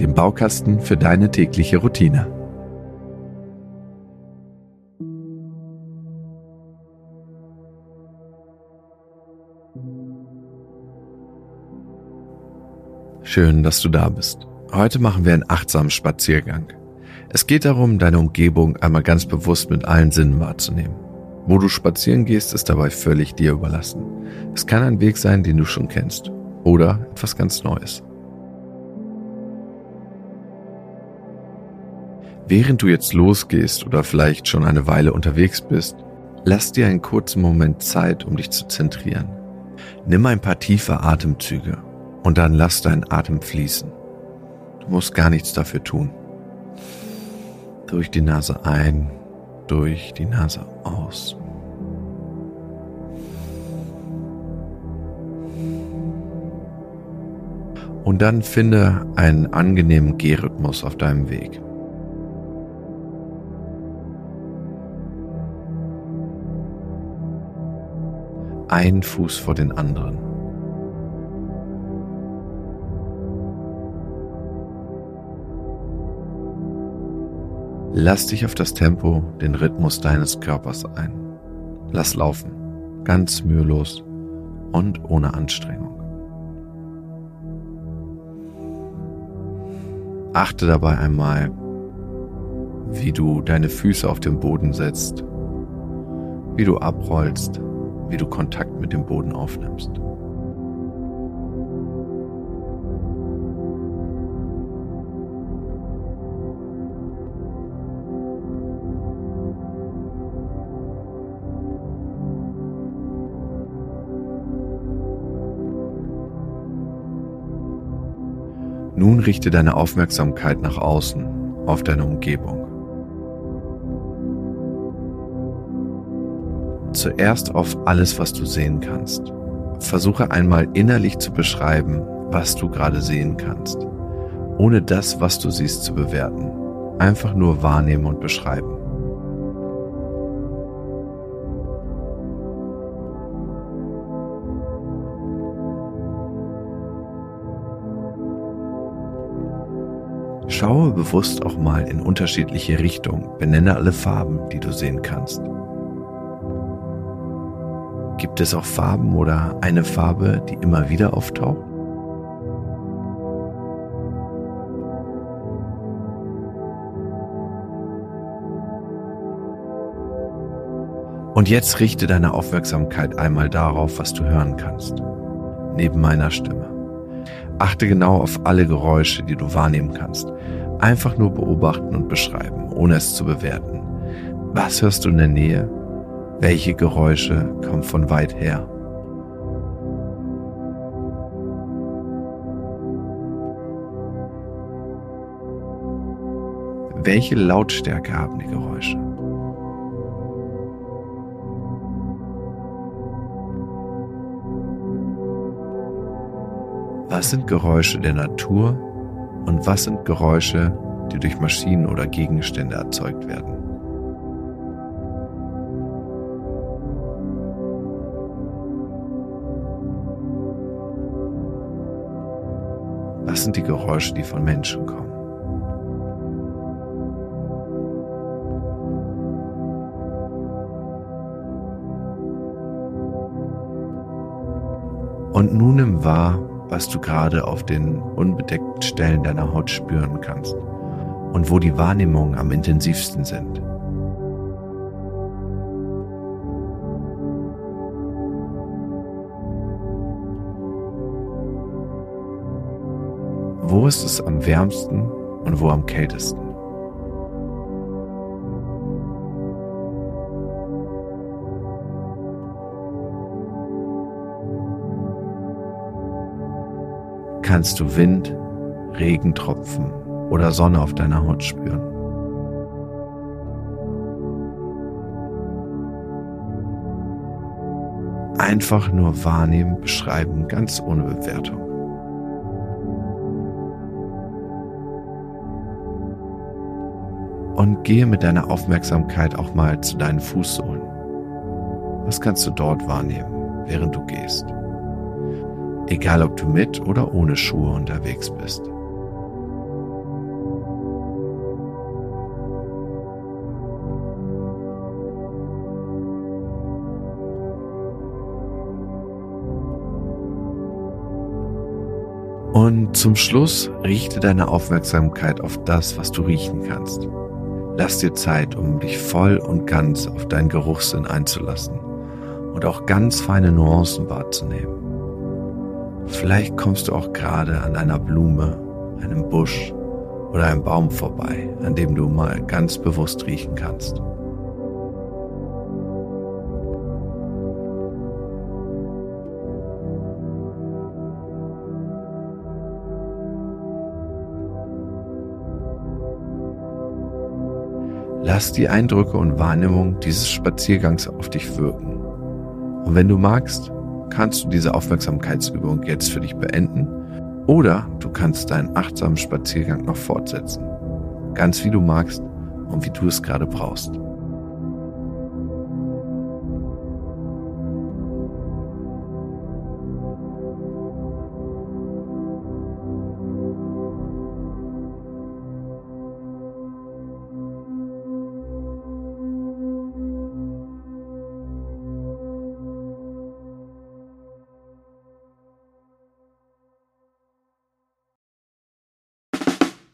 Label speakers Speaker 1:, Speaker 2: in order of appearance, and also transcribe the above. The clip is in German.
Speaker 1: dem Baukasten für deine tägliche Routine. Schön, dass du da bist. Heute machen wir einen achtsamen Spaziergang. Es geht darum, deine Umgebung einmal ganz bewusst mit allen Sinnen wahrzunehmen. Wo du spazieren gehst, ist dabei völlig dir überlassen. Es kann ein Weg sein, den du schon kennst oder etwas ganz Neues. Während du jetzt losgehst oder vielleicht schon eine Weile unterwegs bist, lass dir einen kurzen Moment Zeit, um dich zu zentrieren. Nimm ein paar tiefe Atemzüge und dann lass deinen Atem fließen. Du musst gar nichts dafür tun. Durch die Nase ein, durch die Nase aus. Und dann finde einen angenehmen Gehrhythmus auf deinem Weg. Ein Fuß vor den anderen. Lass dich auf das Tempo, den Rhythmus deines Körpers ein. Lass laufen, ganz mühelos und ohne Anstrengung. Achte dabei einmal, wie du deine Füße auf den Boden setzt, wie du abrollst wie du Kontakt mit dem Boden aufnimmst. Nun richte deine Aufmerksamkeit nach außen, auf deine Umgebung. Zuerst auf alles, was du sehen kannst. Versuche einmal innerlich zu beschreiben, was du gerade sehen kannst, ohne das, was du siehst, zu bewerten. Einfach nur wahrnehmen und beschreiben. Schaue bewusst auch mal in unterschiedliche Richtungen, benenne alle Farben, die du sehen kannst. Gibt es auch Farben oder eine Farbe, die immer wieder auftaucht? Und jetzt richte deine Aufmerksamkeit einmal darauf, was du hören kannst, neben meiner Stimme. Achte genau auf alle Geräusche, die du wahrnehmen kannst. Einfach nur beobachten und beschreiben, ohne es zu bewerten. Was hörst du in der Nähe? Welche Geräusche kommen von weit her? Welche Lautstärke haben die Geräusche? Was sind Geräusche der Natur und was sind Geräusche, die durch Maschinen oder Gegenstände erzeugt werden? Das sind die Geräusche, die von Menschen kommen. Und nun nimm wahr, was du gerade auf den unbedeckten Stellen deiner Haut spüren kannst und wo die Wahrnehmungen am intensivsten sind. Wo ist es am wärmsten und wo am kältesten? Kannst du Wind, Regentropfen oder Sonne auf deiner Haut spüren? Einfach nur wahrnehmen, beschreiben, ganz ohne Bewertung. Und gehe mit deiner Aufmerksamkeit auch mal zu deinen Fußsohlen. Was kannst du dort wahrnehmen, während du gehst? Egal ob du mit oder ohne Schuhe unterwegs bist. Und zum Schluss richte deine Aufmerksamkeit auf das, was du riechen kannst. Lass dir Zeit, um dich voll und ganz auf deinen Geruchssinn einzulassen und auch ganz feine Nuancen wahrzunehmen. Vielleicht kommst du auch gerade an einer Blume, einem Busch oder einem Baum vorbei, an dem du mal ganz bewusst riechen kannst. Lass die Eindrücke und Wahrnehmung dieses Spaziergangs auf dich wirken. Und wenn du magst, kannst du diese Aufmerksamkeitsübung jetzt für dich beenden oder du kannst deinen achtsamen Spaziergang noch fortsetzen. Ganz wie du magst und wie du es gerade brauchst.